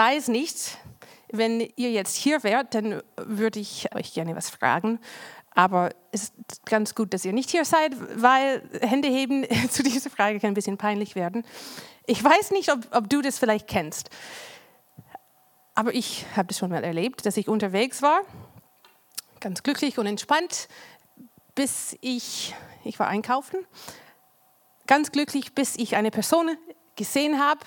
weiß nicht, wenn ihr jetzt hier wärt, dann würde ich euch gerne was fragen. Aber es ist ganz gut, dass ihr nicht hier seid, weil Hände heben zu dieser Frage kann ein bisschen peinlich werden. Ich weiß nicht, ob, ob du das vielleicht kennst. Aber ich habe das schon mal erlebt, dass ich unterwegs war, ganz glücklich und entspannt, bis ich, ich war einkaufen, ganz glücklich, bis ich eine Person gesehen habe,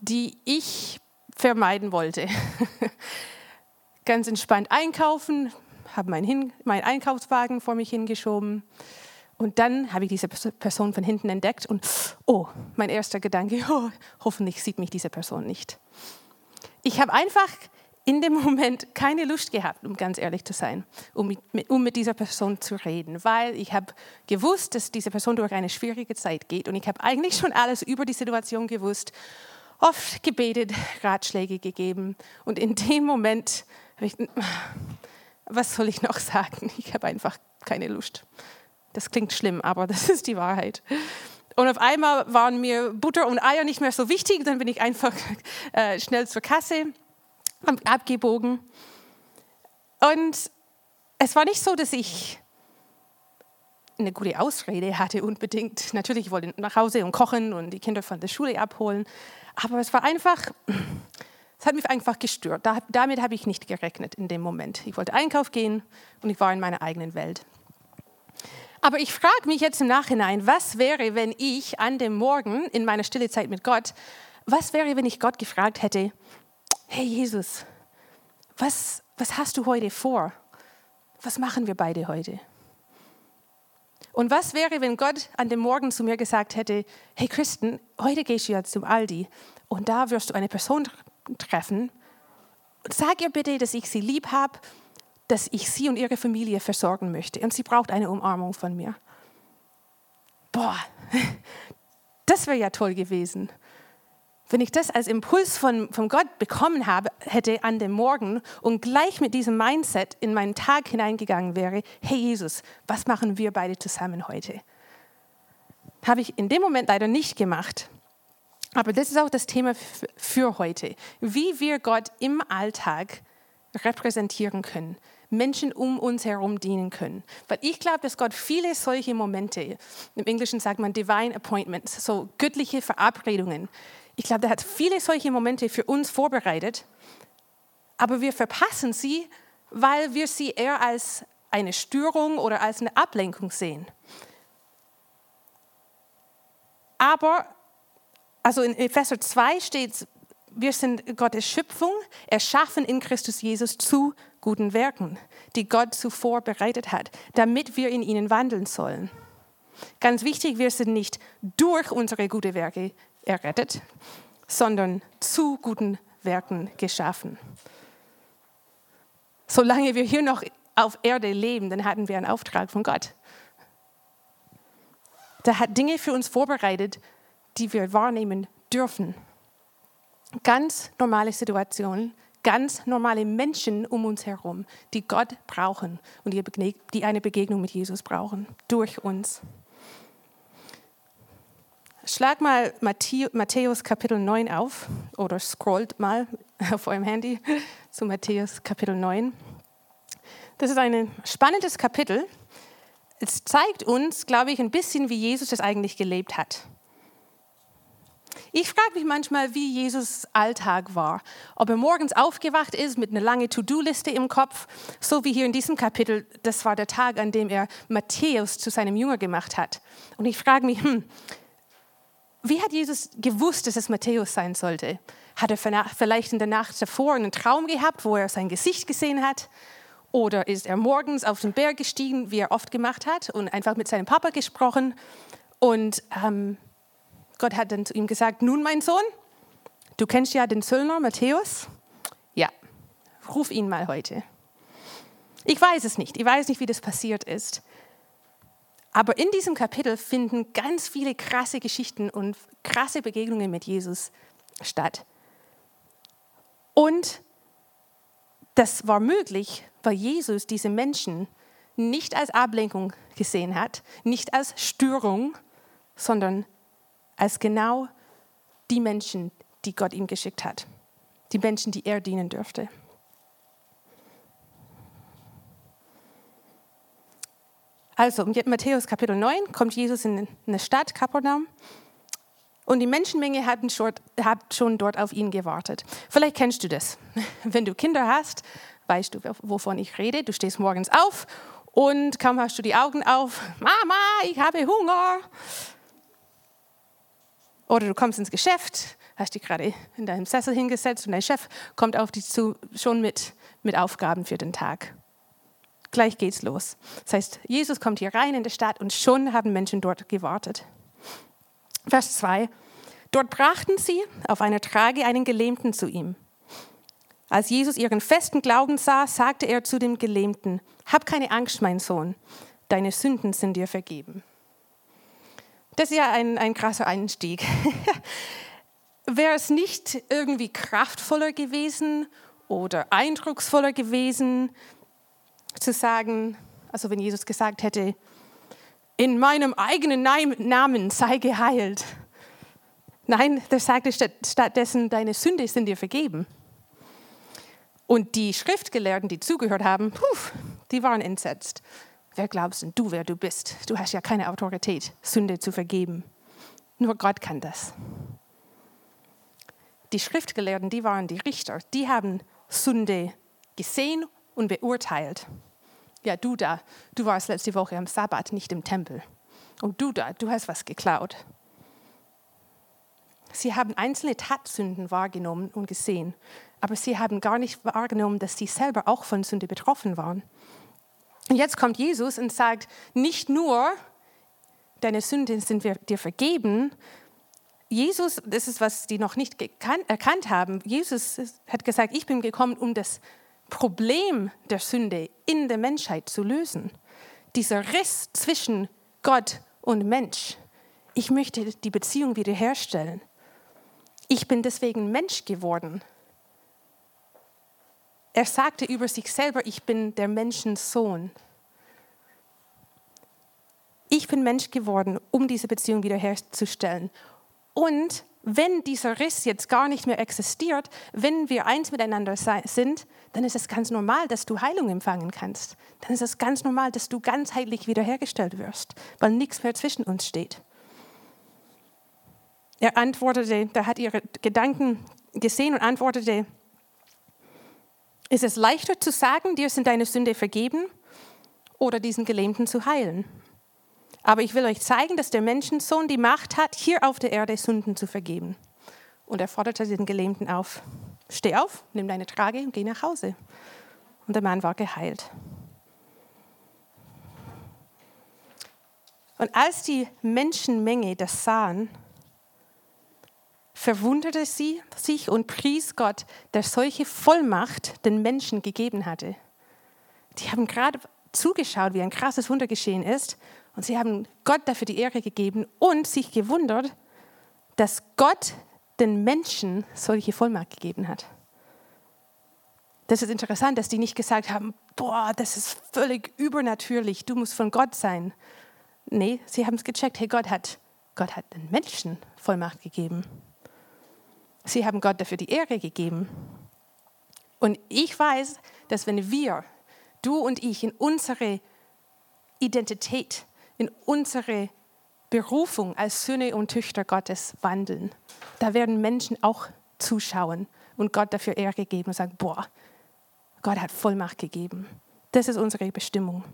die ich vermeiden wollte. ganz entspannt einkaufen, habe meinen, meinen Einkaufswagen vor mich hingeschoben und dann habe ich diese Person von hinten entdeckt und, oh, mein erster Gedanke, oh, hoffentlich sieht mich diese Person nicht. Ich habe einfach in dem Moment keine Lust gehabt, um ganz ehrlich zu sein, um mit, um mit dieser Person zu reden, weil ich habe gewusst, dass diese Person durch eine schwierige Zeit geht und ich habe eigentlich schon alles über die Situation gewusst, oft gebetet, Ratschläge gegeben und in dem Moment habe ich, was soll ich noch sagen? Ich habe einfach keine Lust. Das klingt schlimm, aber das ist die Wahrheit. Und auf einmal waren mir Butter und Eier nicht mehr so wichtig. Dann bin ich einfach äh, schnell zur Kasse abgebogen. Und es war nicht so, dass ich eine gute Ausrede hatte unbedingt. Natürlich, ich wollte nach Hause und kochen und die Kinder von der Schule abholen. Aber es war einfach, es hat mich einfach gestört. Da, damit habe ich nicht gerechnet in dem Moment. Ich wollte Einkauf gehen und ich war in meiner eigenen Welt. Aber ich frage mich jetzt im Nachhinein, was wäre, wenn ich an dem Morgen in meiner stille Zeit mit Gott, was wäre, wenn ich Gott gefragt hätte, hey Jesus, was, was hast du heute vor? Was machen wir beide heute? Und was wäre, wenn Gott an dem Morgen zu mir gesagt hätte, hey Christen, heute gehst du ja zum Aldi und da wirst du eine Person treffen. Sag ihr bitte, dass ich sie lieb habe dass ich sie und ihre Familie versorgen möchte. Und sie braucht eine Umarmung von mir. Boah, das wäre ja toll gewesen. Wenn ich das als Impuls von, von Gott bekommen habe, hätte an dem Morgen und gleich mit diesem Mindset in meinen Tag hineingegangen wäre, hey Jesus, was machen wir beide zusammen heute? Habe ich in dem Moment leider nicht gemacht. Aber das ist auch das Thema für heute. Wie wir Gott im Alltag repräsentieren können. Menschen um uns herum dienen können. Weil ich glaube, dass Gott viele solche Momente, im Englischen sagt man Divine Appointments, so göttliche Verabredungen. Ich glaube, er hat viele solche Momente für uns vorbereitet, aber wir verpassen sie, weil wir sie eher als eine Störung oder als eine Ablenkung sehen. Aber, also in Epheser 2 steht, wir sind Gottes Schöpfung, erschaffen in Christus Jesus zu guten Werken, die Gott zuvor bereitet hat, damit wir in ihnen wandeln sollen. Ganz wichtig, wir sind nicht durch unsere guten Werke errettet, sondern zu guten Werken geschaffen. Solange wir hier noch auf Erde leben, dann hatten wir einen Auftrag von Gott. Der hat Dinge für uns vorbereitet, die wir wahrnehmen dürfen. Ganz normale Situationen, ganz normale Menschen um uns herum, die Gott brauchen und die eine Begegnung mit Jesus brauchen, durch uns. Schlag mal Matthäus Kapitel 9 auf oder scrollt mal auf eurem Handy zu Matthäus Kapitel 9. Das ist ein spannendes Kapitel. Es zeigt uns, glaube ich, ein bisschen, wie Jesus das eigentlich gelebt hat. Ich frage mich manchmal, wie Jesus Alltag war. Ob er morgens aufgewacht ist mit einer langen To-Do-Liste im Kopf, so wie hier in diesem Kapitel. Das war der Tag, an dem er Matthäus zu seinem Jünger gemacht hat. Und ich frage mich, hm, wie hat Jesus gewusst, dass es Matthäus sein sollte? Hat er vielleicht in der Nacht davor einen Traum gehabt, wo er sein Gesicht gesehen hat? Oder ist er morgens auf den Berg gestiegen, wie er oft gemacht hat, und einfach mit seinem Papa gesprochen? Und ähm, Gott hat dann zu ihm gesagt, nun mein Sohn, du kennst ja den Zöllner Matthäus. Ja, ruf ihn mal heute. Ich weiß es nicht, ich weiß nicht, wie das passiert ist. Aber in diesem Kapitel finden ganz viele krasse Geschichten und krasse Begegnungen mit Jesus statt. Und das war möglich, weil Jesus diese Menschen nicht als Ablenkung gesehen hat, nicht als Störung, sondern als genau die Menschen, die Gott ihm geschickt hat. die Menschen, die er dienen dürfte. Also, in Matthäus Kapitel 9 kommt Jesus in eine Stadt, Kapernaum, und die Menschenmenge hat schon, dort auf ihn gewartet. Vielleicht kennst du das. Wenn du Kinder hast, weißt du, wovon ich rede. Du stehst morgens auf und kaum hast du die Augen auf, Mama, ich habe Hunger. Oder du kommst ins Geschäft, hast dich gerade in deinem Sessel hingesetzt und dein Chef kommt auf dich zu, schon mit, mit Aufgaben für den Tag. Gleich geht's los. Das heißt, Jesus kommt hier rein in die Stadt und schon haben Menschen dort gewartet. Vers 2. Dort brachten sie auf einer Trage einen Gelähmten zu ihm. Als Jesus ihren festen Glauben sah, sagte er zu dem Gelähmten, Hab keine Angst, mein Sohn, deine Sünden sind dir vergeben. Das ist ja ein, ein krasser Einstieg. Wäre es nicht irgendwie kraftvoller gewesen oder eindrucksvoller gewesen, zu sagen, also wenn Jesus gesagt hätte, in meinem eigenen Namen sei geheilt. Nein, der sagte stattdessen, deine Sünde sind dir vergeben. Und die Schriftgelehrten, die zugehört haben, puh, die waren entsetzt. Wer glaubst denn du, wer du bist? Du hast ja keine Autorität, Sünde zu vergeben. Nur Gott kann das. Die Schriftgelehrten, die waren die Richter, die haben Sünde gesehen und beurteilt. Ja, du da, du warst letzte Woche am Sabbat, nicht im Tempel. Und du da, du hast was geklaut. Sie haben einzelne Tatsünden wahrgenommen und gesehen, aber sie haben gar nicht wahrgenommen, dass sie selber auch von Sünde betroffen waren. Und jetzt kommt Jesus und sagt, nicht nur, deine Sünden sind dir vergeben. Jesus, das ist, was die noch nicht erkannt haben, Jesus hat gesagt, ich bin gekommen, um das Problem der Sünde in der Menschheit zu lösen. Dieser Riss zwischen Gott und Mensch. Ich möchte die Beziehung wiederherstellen. Ich bin deswegen Mensch geworden. Er sagte über sich selber, ich bin der Menschensohn. Ich bin Mensch geworden, um diese Beziehung wiederherzustellen. Und wenn dieser Riss jetzt gar nicht mehr existiert, wenn wir eins miteinander sind, dann ist es ganz normal, dass du Heilung empfangen kannst. Dann ist es ganz normal, dass du ganzheitlich wiederhergestellt wirst, weil nichts mehr zwischen uns steht. Er antwortete, da hat ihre Gedanken gesehen und antwortete, ist es leichter zu sagen, dir sind deine Sünde vergeben oder diesen Gelähmten zu heilen? Aber ich will euch zeigen, dass der Menschensohn die Macht hat, hier auf der Erde Sünden zu vergeben. Und er forderte den Gelähmten auf, steh auf, nimm deine Trage und geh nach Hause. Und der Mann war geheilt. Und als die Menschenmenge das sahen, verwunderte sie sich und pries Gott, der solche Vollmacht den Menschen gegeben hatte. Die haben gerade zugeschaut, wie ein krasses Wunder geschehen ist und sie haben Gott dafür die Ehre gegeben und sich gewundert, dass Gott den Menschen solche Vollmacht gegeben hat. Das ist interessant, dass die nicht gesagt haben, boah, das ist völlig übernatürlich, du musst von Gott sein. Nee, sie haben es gecheckt, hey, Gott hat, Gott hat den Menschen Vollmacht gegeben. Sie haben Gott dafür die Ehre gegeben. Und ich weiß, dass wenn wir, du und ich, in unsere Identität in unsere Berufung als Söhne und Töchter Gottes wandeln, da werden Menschen auch zuschauen und Gott dafür Ehre geben und sagen, boah, Gott hat Vollmacht gegeben. Das ist unsere Bestimmung.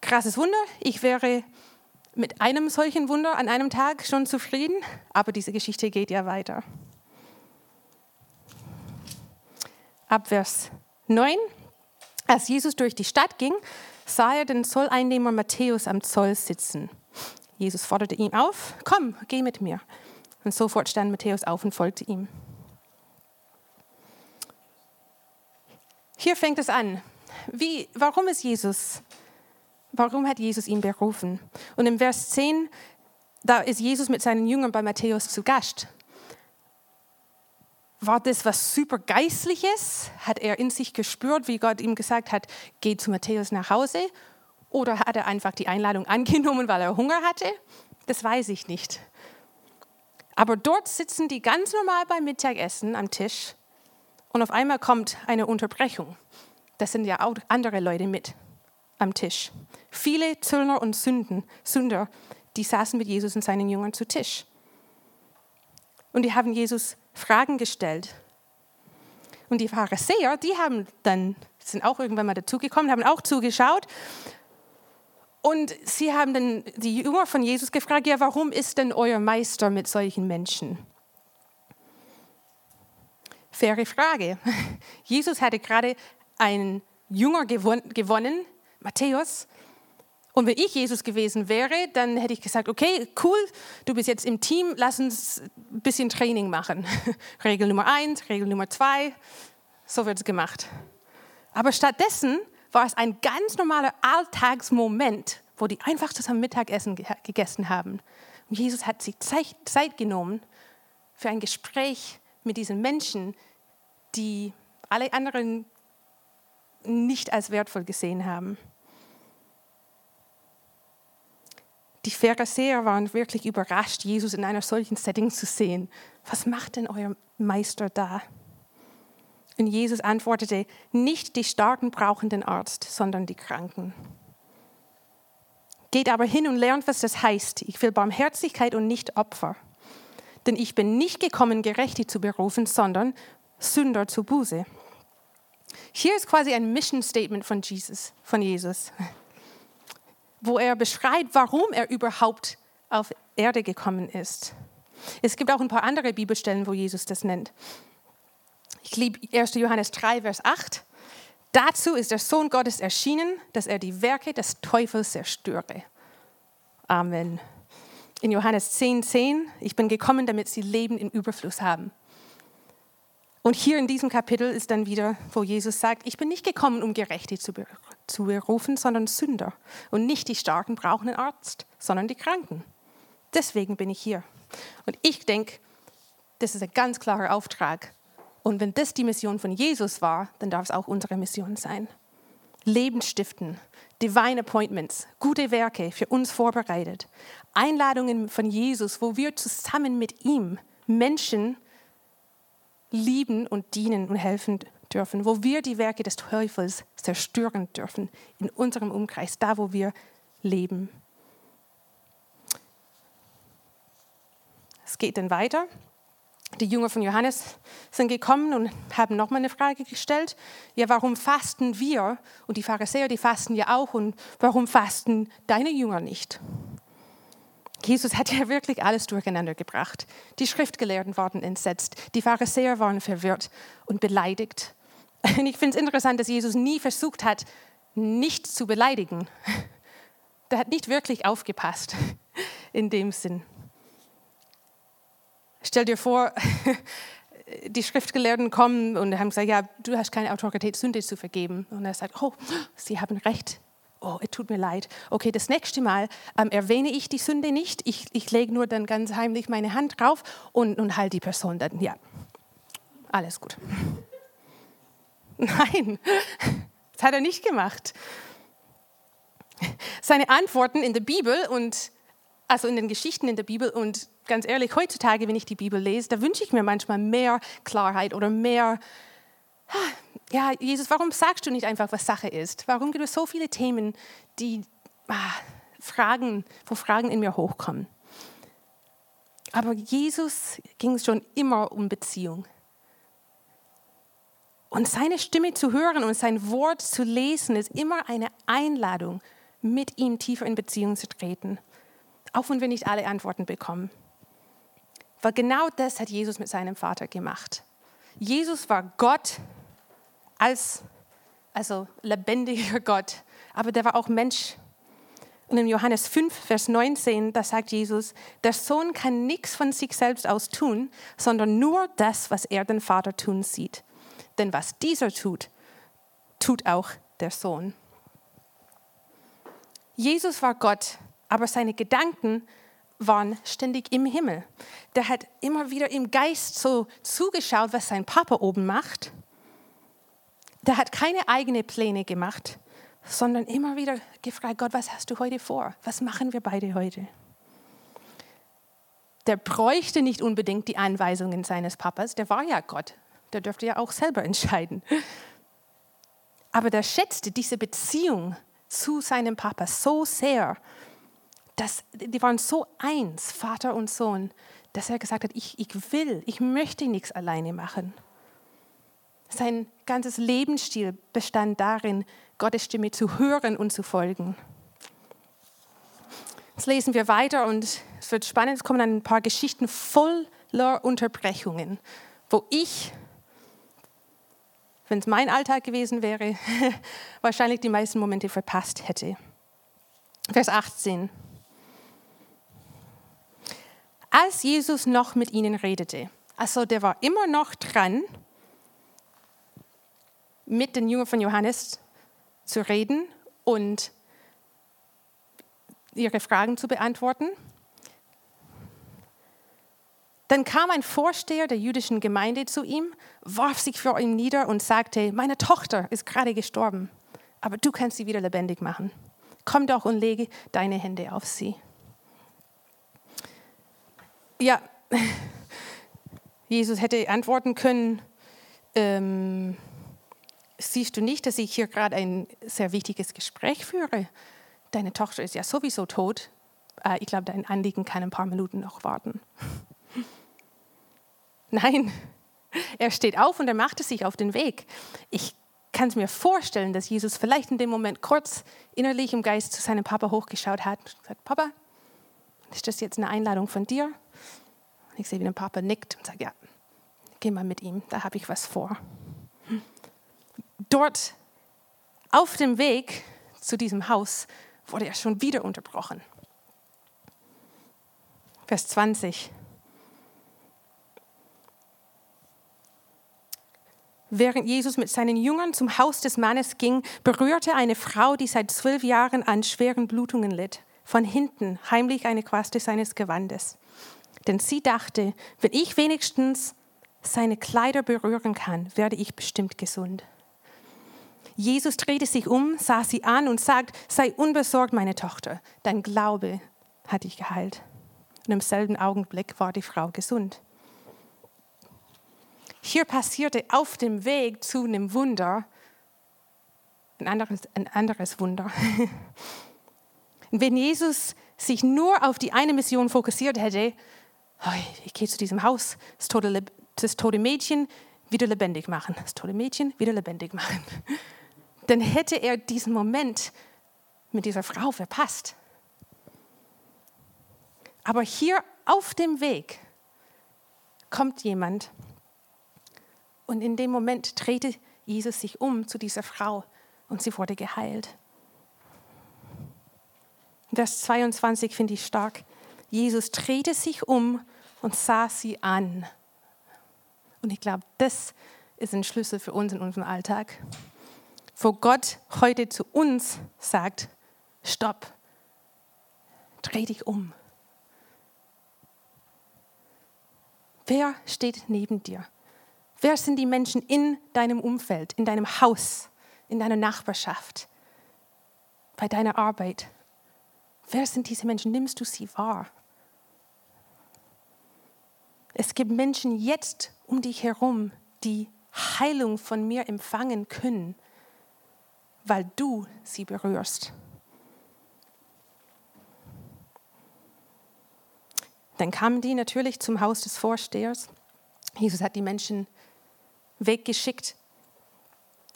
Krasses Wunder. Ich wäre mit einem solchen Wunder an einem Tag schon zufrieden, aber diese Geschichte geht ja weiter. Ab Vers 9 als Jesus durch die Stadt ging, sah er den Zolleinnehmer Matthäus am Zoll sitzen. Jesus forderte ihn auf, komm, geh mit mir. Und sofort stand Matthäus auf und folgte ihm. Hier fängt es an. Wie, warum ist Jesus, warum hat Jesus ihn berufen? Und im Vers 10, da ist Jesus mit seinen Jüngern bei Matthäus zu Gast. War das was super Geistliches? Hat er in sich gespürt, wie Gott ihm gesagt hat, geh zu Matthäus nach Hause? Oder hat er einfach die Einladung angenommen, weil er Hunger hatte? Das weiß ich nicht. Aber dort sitzen die ganz normal beim Mittagessen am Tisch und auf einmal kommt eine Unterbrechung. Das sind ja auch andere Leute mit am Tisch. Viele Zöllner und Sünden, Sünder, die saßen mit Jesus und seinen Jüngern zu Tisch. Und die haben Jesus Fragen gestellt. Und die Pharisäer, die haben dann, sind auch irgendwann mal dazugekommen, haben auch zugeschaut. Und sie haben dann die Jünger von Jesus gefragt, ja, warum ist denn euer Meister mit solchen Menschen? Faire Frage. Jesus hatte gerade einen Jünger gewonnen, Matthäus. Und wenn ich Jesus gewesen wäre, dann hätte ich gesagt, okay, cool, du bist jetzt im Team, lass uns ein bisschen Training machen. Regel Nummer eins, Regel Nummer zwei, so wird es gemacht. Aber stattdessen war es ein ganz normaler Alltagsmoment, wo die einfach zusammen Mittagessen gegessen haben. Und Jesus hat sich Zeit genommen für ein Gespräch mit diesen Menschen, die alle anderen nicht als wertvoll gesehen haben. Die Pharisäer waren wirklich überrascht, Jesus in einer solchen Setting zu sehen. Was macht denn euer Meister da? Und Jesus antwortete, nicht die Starken brauchen den Arzt, sondern die Kranken. Geht aber hin und lernt, was das heißt. Ich will Barmherzigkeit und nicht Opfer. Denn ich bin nicht gekommen, Gerechte zu berufen, sondern Sünder zu Buße. Hier ist quasi ein Mission Statement von Jesus, von Jesus, wo er beschreibt, warum er überhaupt auf Erde gekommen ist. Es gibt auch ein paar andere Bibelstellen, wo Jesus das nennt. Ich liebe 1. Johannes 3, Vers 8. Dazu ist der Sohn Gottes erschienen, dass er die Werke des Teufels zerstöre. Amen. In Johannes 10, 10, ich bin gekommen, damit sie Leben im Überfluss haben. Und hier in diesem Kapitel ist dann wieder, wo Jesus sagt, ich bin nicht gekommen, um Gerechte zu, zu berufen, sondern Sünder. Und nicht die Starken brauchen einen Arzt, sondern die Kranken. Deswegen bin ich hier. Und ich denke, das ist ein ganz klarer Auftrag. Und wenn das die Mission von Jesus war, dann darf es auch unsere Mission sein. Leben stiften, Divine Appointments, gute Werke für uns vorbereitet, Einladungen von Jesus, wo wir zusammen mit ihm Menschen lieben und dienen und helfen dürfen, wo wir die Werke des Teufels zerstören dürfen, in unserem Umkreis, da wo wir leben. Es geht dann weiter. Die Jünger von Johannes sind gekommen und haben nochmal eine Frage gestellt. Ja, warum fasten wir? Und die Pharisäer, die fasten ja auch. Und warum fasten deine Jünger nicht? Jesus hat ja wirklich alles durcheinander gebracht. Die Schriftgelehrten waren entsetzt, die Pharisäer waren verwirrt und beleidigt. Und ich finde es interessant, dass Jesus nie versucht hat, nichts zu beleidigen. Der hat nicht wirklich aufgepasst in dem Sinn. Stell dir vor, die Schriftgelehrten kommen und haben gesagt, ja, du hast keine Autorität, Sünde zu vergeben. Und er sagt, oh, sie haben recht, oh, es tut mir leid. Okay, das nächste Mal ähm, erwähne ich die Sünde nicht. Ich, ich lege nur dann ganz heimlich meine Hand drauf und, und halte die Person dann. Ja, alles gut. Nein, das hat er nicht gemacht. Seine Antworten in der Bibel und also in den Geschichten in der Bibel und ganz ehrlich, heutzutage, wenn ich die Bibel lese, da wünsche ich mir manchmal mehr Klarheit oder mehr ja, Jesus, warum sagst du nicht einfach, was Sache ist? Warum gibt es so viele Themen, die ah, Fragen, wo Fragen in mir hochkommen? Aber Jesus ging es schon immer um Beziehung. Und seine Stimme zu hören und sein Wort zu lesen, ist immer eine Einladung, mit ihm tiefer in Beziehung zu treten. Auch wenn wir nicht alle Antworten bekommen. Weil genau das hat Jesus mit seinem Vater gemacht. Jesus war Gott als also lebendiger Gott, aber der war auch Mensch. Und in Johannes 5, Vers 19, da sagt Jesus, der Sohn kann nichts von sich selbst aus tun, sondern nur das, was er den Vater tun sieht. Denn was dieser tut, tut auch der Sohn. Jesus war Gott, aber seine Gedanken waren ständig im Himmel. Der hat immer wieder im Geist so zugeschaut, was sein Papa oben macht der hat keine eigenen Pläne gemacht, sondern immer wieder gefragt, Gott, was hast du heute vor? Was machen wir beide heute? der bräuchte nicht unbedingt die Anweisungen seines Papas, der war ja Gott, der dürfte ja auch selber entscheiden. Aber der schätzte diese Beziehung zu seinem Papa so sehr, dass die waren so eins, Vater und Sohn, dass er gesagt hat, ich, ich will, ich möchte nichts alleine machen. Sein ganzes Lebensstil bestand darin, Gottes Stimme zu hören und zu folgen. Jetzt lesen wir weiter und es wird spannend. Es kommen ein paar Geschichten voller Unterbrechungen, wo ich, wenn es mein Alltag gewesen wäre, wahrscheinlich die meisten Momente verpasst hätte. Vers 18. Als Jesus noch mit ihnen redete, also der war immer noch dran, mit den Jüngern von Johannes zu reden und ihre Fragen zu beantworten. Dann kam ein Vorsteher der jüdischen Gemeinde zu ihm, warf sich vor ihm nieder und sagte, meine Tochter ist gerade gestorben, aber du kannst sie wieder lebendig machen. Komm doch und lege deine Hände auf sie. Ja, Jesus hätte antworten können, ähm, siehst du nicht, dass ich hier gerade ein sehr wichtiges Gespräch führe? Deine Tochter ist ja sowieso tot. Äh, ich glaube, dein Anliegen kann ein paar Minuten noch warten. Nein, er steht auf und er machte sich auf den Weg. Ich kann es mir vorstellen, dass Jesus vielleicht in dem Moment kurz innerlich im Geist zu seinem Papa hochgeschaut hat und gesagt, Papa, ist das jetzt eine Einladung von dir? Und ich sehe, wie der Papa nickt und sagt, ja, geh mal mit ihm, da habe ich was vor dort auf dem Weg zu diesem Haus wurde er schon wieder unterbrochen. Vers 20. Während Jesus mit seinen Jüngern zum Haus des Mannes ging, berührte eine Frau, die seit zwölf Jahren an schweren Blutungen litt, von hinten heimlich eine Quaste seines Gewandes. Denn sie dachte, wenn ich wenigstens seine Kleider berühren kann, werde ich bestimmt gesund. Jesus drehte sich um, sah sie an und sagt, sei unbesorgt, meine Tochter, dein Glaube hat dich geheilt. Und im selben Augenblick war die Frau gesund. Hier passierte auf dem Weg zu einem Wunder ein anderes, ein anderes Wunder. Wenn Jesus sich nur auf die eine Mission fokussiert hätte, ich gehe zu diesem Haus, das tote, das tote Mädchen wieder lebendig machen, das tote Mädchen wieder lebendig machen dann hätte er diesen Moment mit dieser Frau verpasst. Aber hier auf dem Weg kommt jemand und in dem Moment drehte Jesus sich um zu dieser Frau und sie wurde geheilt. Vers 22 finde ich stark. Jesus drehte sich um und sah sie an. Und ich glaube, das ist ein Schlüssel für uns in unserem Alltag wo Gott heute zu uns sagt, stopp, dreh dich um. Wer steht neben dir? Wer sind die Menschen in deinem Umfeld, in deinem Haus, in deiner Nachbarschaft, bei deiner Arbeit? Wer sind diese Menschen? Nimmst du sie wahr? Es gibt Menschen jetzt um dich herum, die Heilung von mir empfangen können weil du sie berührst. Dann kamen die natürlich zum Haus des Vorstehers. Jesus hat die Menschen weggeschickt,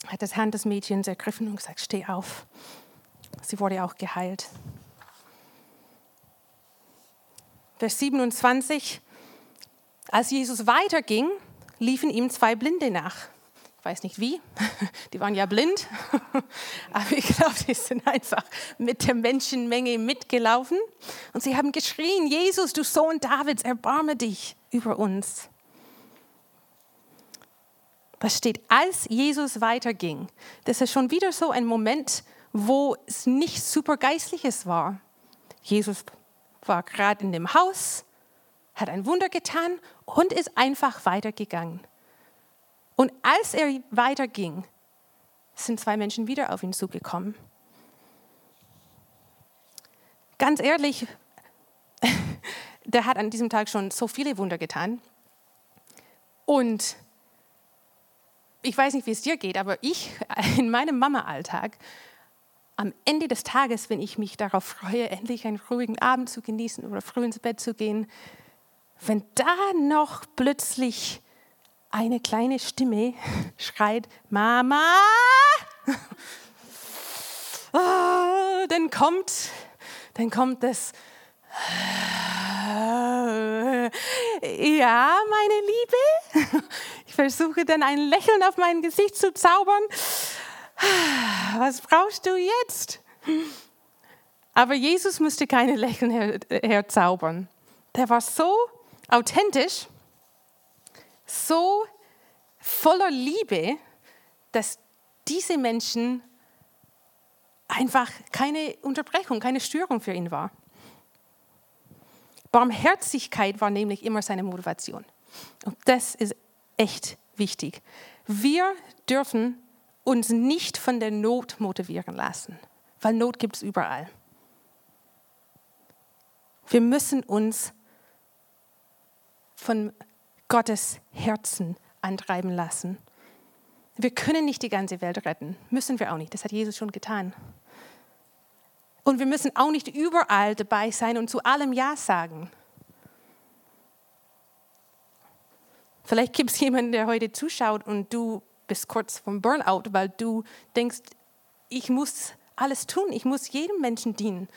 hat das Hand des Mädchens ergriffen und gesagt, steh auf. Sie wurde auch geheilt. Vers 27, als Jesus weiterging, liefen ihm zwei Blinde nach. Weiß nicht wie, die waren ja blind, aber ich glaube, die sind einfach mit der Menschenmenge mitgelaufen und sie haben geschrien, Jesus, du Sohn Davids, erbarme dich über uns. Was steht, als Jesus weiterging? Das ist schon wieder so ein Moment, wo es nicht super geistliches war. Jesus war gerade in dem Haus, hat ein Wunder getan und ist einfach weitergegangen. Und als er weiterging, sind zwei Menschen wieder auf ihn zugekommen. Ganz ehrlich, der hat an diesem Tag schon so viele Wunder getan. Und ich weiß nicht, wie es dir geht, aber ich in meinem Mama-Alltag, am Ende des Tages, wenn ich mich darauf freue, endlich einen ruhigen Abend zu genießen oder früh ins Bett zu gehen, wenn da noch plötzlich eine kleine Stimme schreit, Mama, oh, dann kommt, dann kommt das, ja, meine Liebe. Ich versuche dann ein Lächeln auf mein Gesicht zu zaubern. Was brauchst du jetzt? Aber Jesus musste keine Lächeln her herzaubern. Der war so authentisch, so voller Liebe, dass diese Menschen einfach keine Unterbrechung, keine Störung für ihn war. Barmherzigkeit war nämlich immer seine Motivation. Und das ist echt wichtig. Wir dürfen uns nicht von der Not motivieren lassen, weil Not gibt es überall. Wir müssen uns von Gottes Herzen antreiben lassen. Wir können nicht die ganze Welt retten, müssen wir auch nicht, das hat Jesus schon getan. Und wir müssen auch nicht überall dabei sein und zu allem Ja sagen. Vielleicht gibt es jemanden, der heute zuschaut und du bist kurz vom Burnout, weil du denkst, ich muss alles tun, ich muss jedem Menschen dienen.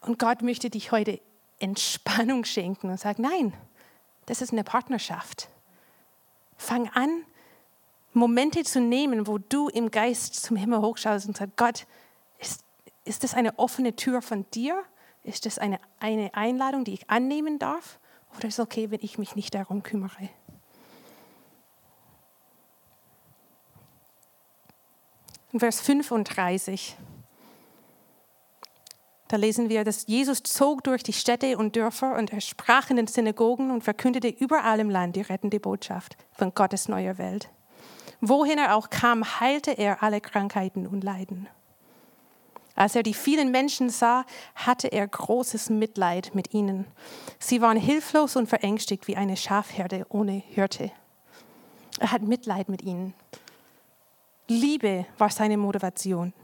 Und Gott möchte dich heute Entspannung schenken und sagt, nein, das ist eine Partnerschaft. Fang an, Momente zu nehmen, wo du im Geist zum Himmel hochschaust und sagst, Gott, ist, ist das eine offene Tür von dir? Ist das eine, eine Einladung, die ich annehmen darf? Oder ist es okay, wenn ich mich nicht darum kümmere? Vers 35, da lesen wir, dass Jesus zog durch die Städte und Dörfer und er sprach in den Synagogen und verkündete überall im Land die rettende Botschaft von Gottes neuer Welt. Wohin er auch kam, heilte er alle Krankheiten und Leiden. Als er die vielen Menschen sah, hatte er großes Mitleid mit ihnen. Sie waren hilflos und verängstigt wie eine Schafherde ohne Hirte. Er hat Mitleid mit ihnen. Liebe war seine Motivation.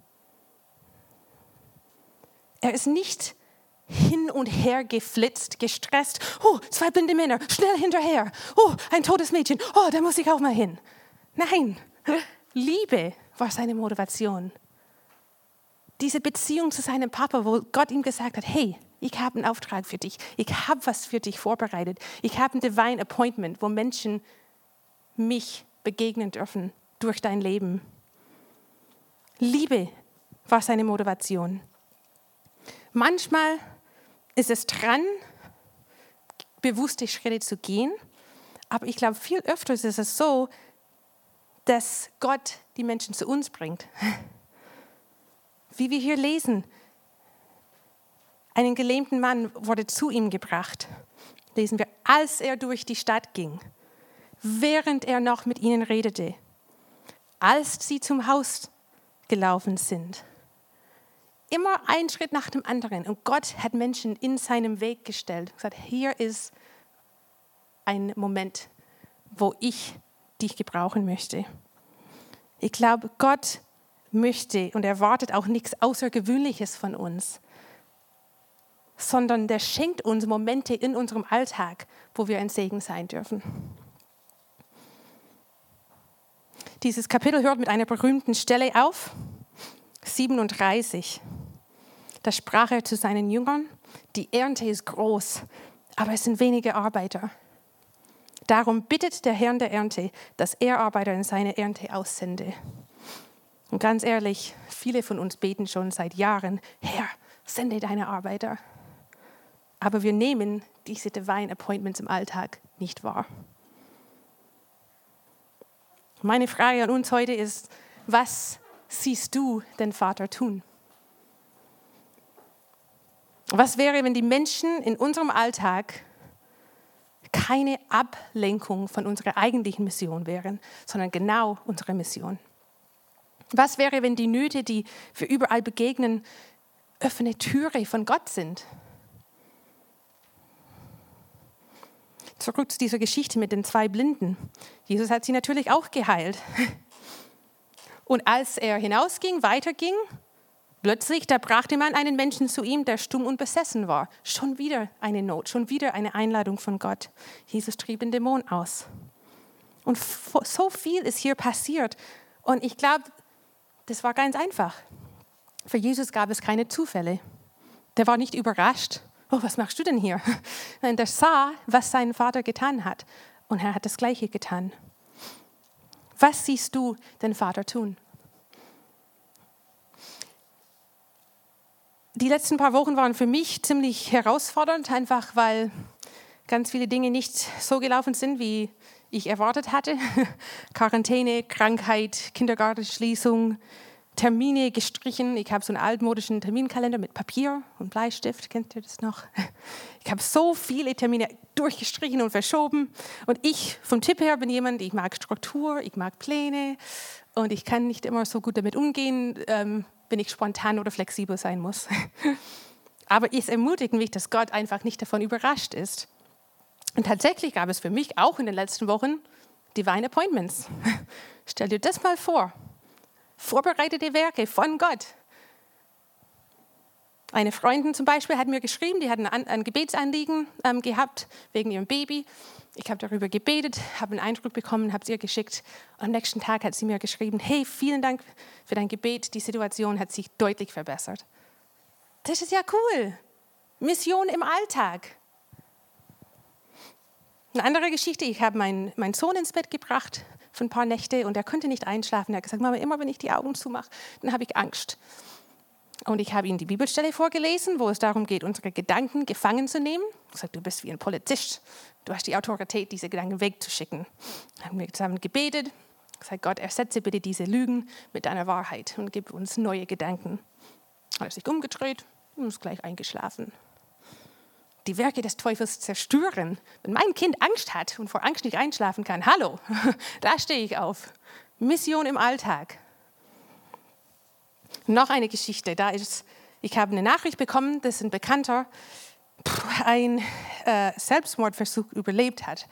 Er ist nicht hin und her geflitzt, gestresst. Oh, zwei blinde Männer, schnell hinterher. Oh, ein totes Mädchen. Oh, da muss ich auch mal hin. Nein, Liebe war seine Motivation diese Beziehung zu seinem Papa, wo Gott ihm gesagt hat, hey, ich habe einen Auftrag für dich, ich habe was für dich vorbereitet, ich habe ein Divine Appointment, wo Menschen mich begegnen dürfen durch dein Leben. Liebe war seine Motivation. Manchmal ist es dran, bewusste Schritte zu gehen, aber ich glaube, viel öfter ist es so, dass Gott die Menschen zu uns bringt wie wir hier lesen. Einen gelähmten Mann wurde zu ihm gebracht, lesen wir, als er durch die Stadt ging, während er noch mit ihnen redete, als sie zum Haus gelaufen sind. Immer ein Schritt nach dem anderen. Und Gott hat Menschen in seinem Weg gestellt und gesagt, hier ist ein Moment, wo ich dich gebrauchen möchte. Ich glaube, Gott möchte und erwartet auch nichts Außergewöhnliches von uns, sondern der schenkt uns Momente in unserem Alltag, wo wir ein Segen sein dürfen. Dieses Kapitel hört mit einer berühmten Stelle auf, 37. Da sprach er zu seinen Jüngern, die Ernte ist groß, aber es sind wenige Arbeiter. Darum bittet der Herr der Ernte, dass er Arbeiter in seine Ernte aussende. Und ganz ehrlich, viele von uns beten schon seit Jahren, Herr, sende deine Arbeiter. Aber wir nehmen diese Divine Appointments im Alltag nicht wahr. Meine Frage an uns heute ist, was siehst du den Vater tun? Was wäre, wenn die Menschen in unserem Alltag keine Ablenkung von unserer eigentlichen Mission wären, sondern genau unsere Mission? Was wäre, wenn die Nöte, die wir überall begegnen, offene Türe von Gott sind? Zurück zu dieser Geschichte mit den zwei Blinden. Jesus hat sie natürlich auch geheilt. Und als er hinausging, weiterging, plötzlich, da brachte man einen Menschen zu ihm, der stumm und besessen war. Schon wieder eine Not, schon wieder eine Einladung von Gott. Jesus trieb den Dämon aus. Und so viel ist hier passiert. Und ich glaube, das war ganz einfach. Für Jesus gab es keine Zufälle. Der war nicht überrascht. Oh, was machst du denn hier? Nein, der sah, was sein Vater getan hat. Und er hat das Gleiche getan. Was siehst du den Vater tun? Die letzten paar Wochen waren für mich ziemlich herausfordernd, einfach weil ganz viele Dinge nicht so gelaufen sind, wie ich erwartet hatte. Quarantäne, Krankheit, Kindergartenschließung, Termine gestrichen. Ich habe so einen altmodischen Terminkalender mit Papier und Bleistift. Kennt ihr das noch? Ich habe so viele Termine durchgestrichen und verschoben. Und ich vom Tipp her bin jemand, ich mag Struktur, ich mag Pläne und ich kann nicht immer so gut damit umgehen, ähm, wenn ich spontan oder flexibel sein muss. Aber es ermutigt mich, dass Gott einfach nicht davon überrascht ist. Und tatsächlich gab es für mich auch in den letzten Wochen Divine Appointments. Stell dir das mal vor vorbereitete Werke von Gott. Eine Freundin zum Beispiel hat mir geschrieben, die hat ein, ein Gebetsanliegen ähm, gehabt wegen ihrem Baby. Ich habe darüber gebetet, habe einen Eindruck bekommen, habe es ihr geschickt. Und am nächsten Tag hat sie mir geschrieben, hey, vielen Dank für dein Gebet, die Situation hat sich deutlich verbessert. Das ist ja cool. Mission im Alltag. Eine andere Geschichte, ich habe meinen mein Sohn ins Bett gebracht für ein paar Nächte und er konnte nicht einschlafen. Er hat gesagt, Mama, immer wenn ich die Augen zumache, dann habe ich Angst. Und ich habe ihm die Bibelstelle vorgelesen, wo es darum geht, unsere Gedanken gefangen zu nehmen. Ich gesagt, du bist wie ein Polizist. Du hast die Autorität, diese Gedanken wegzuschicken. Wir haben zusammen gebetet. Gesagt, Gott, ersetze bitte diese Lügen mit deiner Wahrheit und gib uns neue Gedanken. Er hat sich umgedreht und ist gleich eingeschlafen die Werke des Teufels zerstören. Wenn mein Kind Angst hat und vor Angst nicht einschlafen kann, hallo, da stehe ich auf. Mission im Alltag. Noch eine Geschichte. Da ist, ich habe eine Nachricht bekommen, dass ein Bekannter einen äh, Selbstmordversuch überlebt hat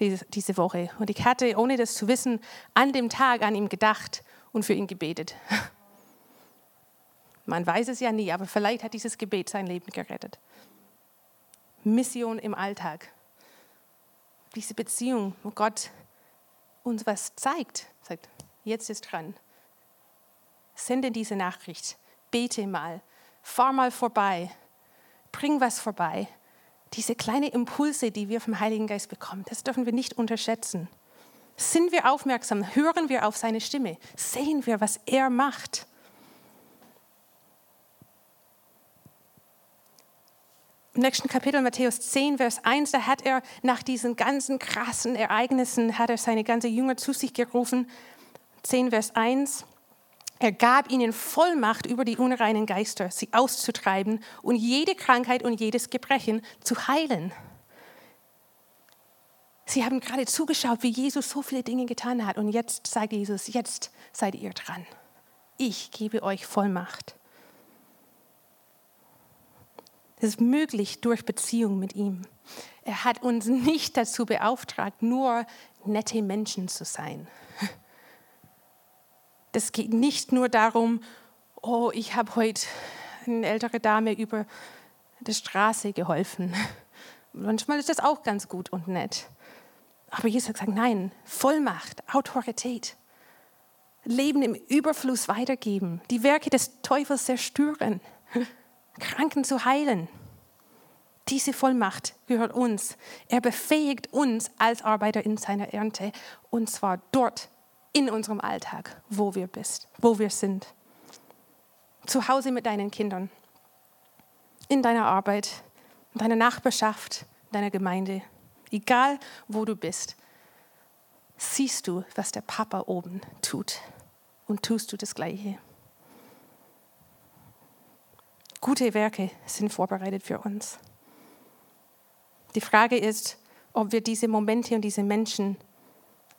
diese, diese Woche. Und ich hatte, ohne das zu wissen, an dem Tag an ihm gedacht und für ihn gebetet. Man weiß es ja nie, aber vielleicht hat dieses Gebet sein Leben gerettet. Mission im Alltag. Diese Beziehung, wo Gott uns was zeigt, sagt, jetzt ist dran. Sende diese Nachricht, bete mal, fahr mal vorbei, bring was vorbei. Diese kleinen Impulse, die wir vom Heiligen Geist bekommen, das dürfen wir nicht unterschätzen. Sind wir aufmerksam, hören wir auf seine Stimme, sehen wir, was er macht. im nächsten Kapitel, Matthäus 10, Vers 1, da hat er nach diesen ganzen krassen Ereignissen, hat er seine ganze Jünger zu sich gerufen. 10, Vers 1. Er gab ihnen Vollmacht über die unreinen Geister, sie auszutreiben und jede Krankheit und jedes Gebrechen zu heilen. Sie haben gerade zugeschaut, wie Jesus so viele Dinge getan hat. Und jetzt sagt Jesus, jetzt seid ihr dran. Ich gebe euch Vollmacht. Das ist möglich durch Beziehung mit ihm. Er hat uns nicht dazu beauftragt, nur nette Menschen zu sein. Das geht nicht nur darum, oh, ich habe heute eine ältere Dame über die Straße geholfen. Manchmal ist das auch ganz gut und nett. Aber Jesus hat gesagt, nein, Vollmacht, Autorität, Leben im Überfluss weitergeben, die Werke des Teufels zerstören. Kranken zu heilen. Diese Vollmacht gehört uns. Er befähigt uns als Arbeiter in seiner Ernte und zwar dort in unserem Alltag, wo wir bist, wo wir sind. Zu Hause mit deinen Kindern, in deiner Arbeit, in deiner Nachbarschaft, in deiner Gemeinde, egal wo du bist, siehst du, was der Papa oben tut und tust du das Gleiche. Gute Werke sind vorbereitet für uns. Die Frage ist, ob wir diese Momente und diese Menschen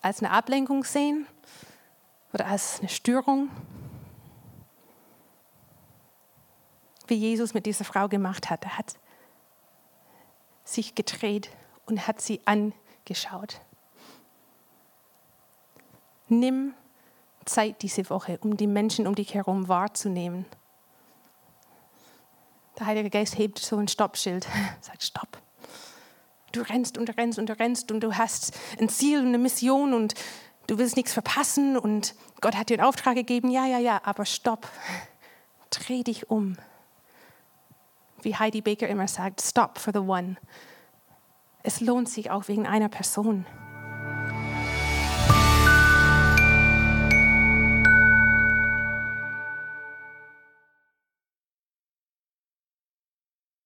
als eine Ablenkung sehen oder als eine Störung, wie Jesus mit dieser Frau gemacht hat. Er hat sich gedreht und hat sie angeschaut. Nimm Zeit diese Woche, um die Menschen um dich herum wahrzunehmen. Der Heilige Geist hebt so ein Stoppschild, sagt Stopp. Du rennst und rennst und rennst und du hast ein Ziel und eine Mission und du willst nichts verpassen und Gott hat dir einen Auftrag gegeben. Ja, ja, ja, aber stopp. Dreh dich um. Wie Heidi Baker immer sagt, stop for the one. Es lohnt sich auch wegen einer Person.